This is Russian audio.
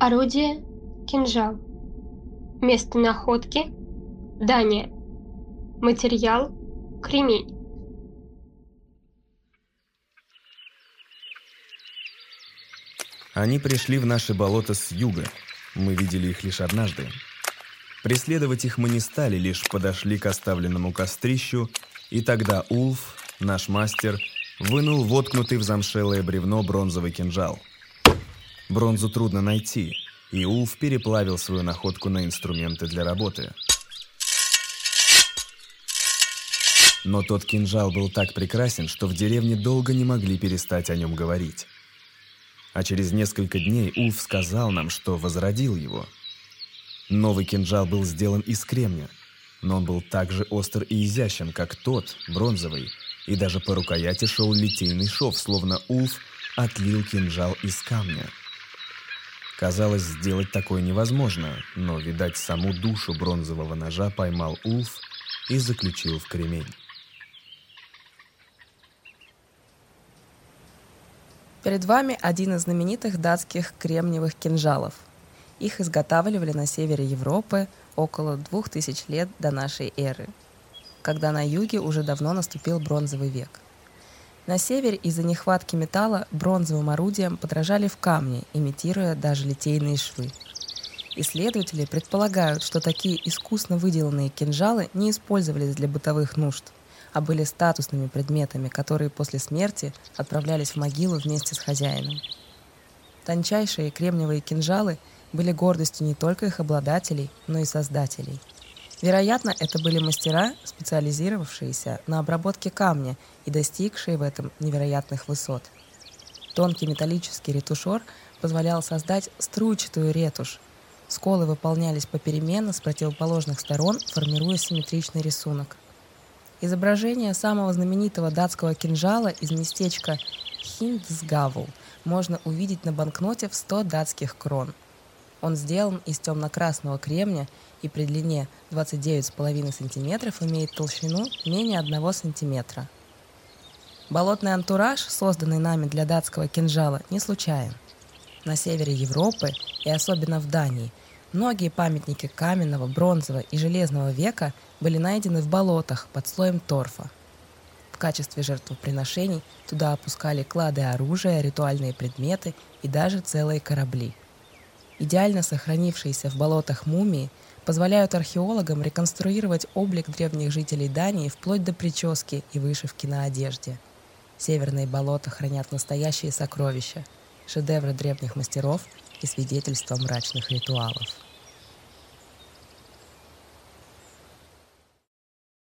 Орудие – кинжал. Место находки – Дания. Материал – кремень. Они пришли в наши болота с юга. Мы видели их лишь однажды. Преследовать их мы не стали, лишь подошли к оставленному кострищу, и тогда Улф, наш мастер, вынул воткнутый в замшелое бревно бронзовый кинжал. Бронзу трудно найти, и Улф переплавил свою находку на инструменты для работы. Но тот кинжал был так прекрасен, что в деревне долго не могли перестать о нем говорить. А через несколько дней Улф сказал нам, что возродил его. Новый кинжал был сделан из кремня, но он был так же остр и изящен, как тот, бронзовый, и даже по рукояти шел литейный шов, словно Улф отлил кинжал из камня. Казалось, сделать такое невозможно, но, видать, саму душу бронзового ножа поймал Улф и заключил в кремень. Перед вами один из знаменитых датских кремниевых кинжалов. Их изготавливали на севере Европы около 2000 лет до нашей эры, когда на юге уже давно наступил бронзовый век – на севере из-за нехватки металла бронзовым орудиям подражали в камне, имитируя даже литейные швы. Исследователи предполагают, что такие искусно выделанные кинжалы не использовались для бытовых нужд, а были статусными предметами, которые после смерти отправлялись в могилу вместе с хозяином. Тончайшие кремниевые кинжалы были гордостью не только их обладателей, но и создателей – Вероятно, это были мастера, специализировавшиеся на обработке камня и достигшие в этом невероятных высот. Тонкий металлический ретушер позволял создать струйчатую ретушь. Сколы выполнялись попеременно с противоположных сторон, формируя симметричный рисунок. Изображение самого знаменитого датского кинжала из местечка Хиндсгавл можно увидеть на банкноте в 100 датских крон. Он сделан из темно-красного кремня и при длине 29,5 см имеет толщину менее 1 см. Болотный антураж, созданный нами для датского кинжала, не случайен. На севере Европы и особенно в Дании многие памятники каменного, бронзового и железного века были найдены в болотах под слоем торфа. В качестве жертвоприношений туда опускали клады оружия, ритуальные предметы и даже целые корабли. Идеально сохранившиеся в болотах мумии – позволяют археологам реконструировать облик древних жителей Дании вплоть до прически и вышивки на одежде. Северные болота хранят настоящие сокровища, шедевры древних мастеров и свидетельства мрачных ритуалов.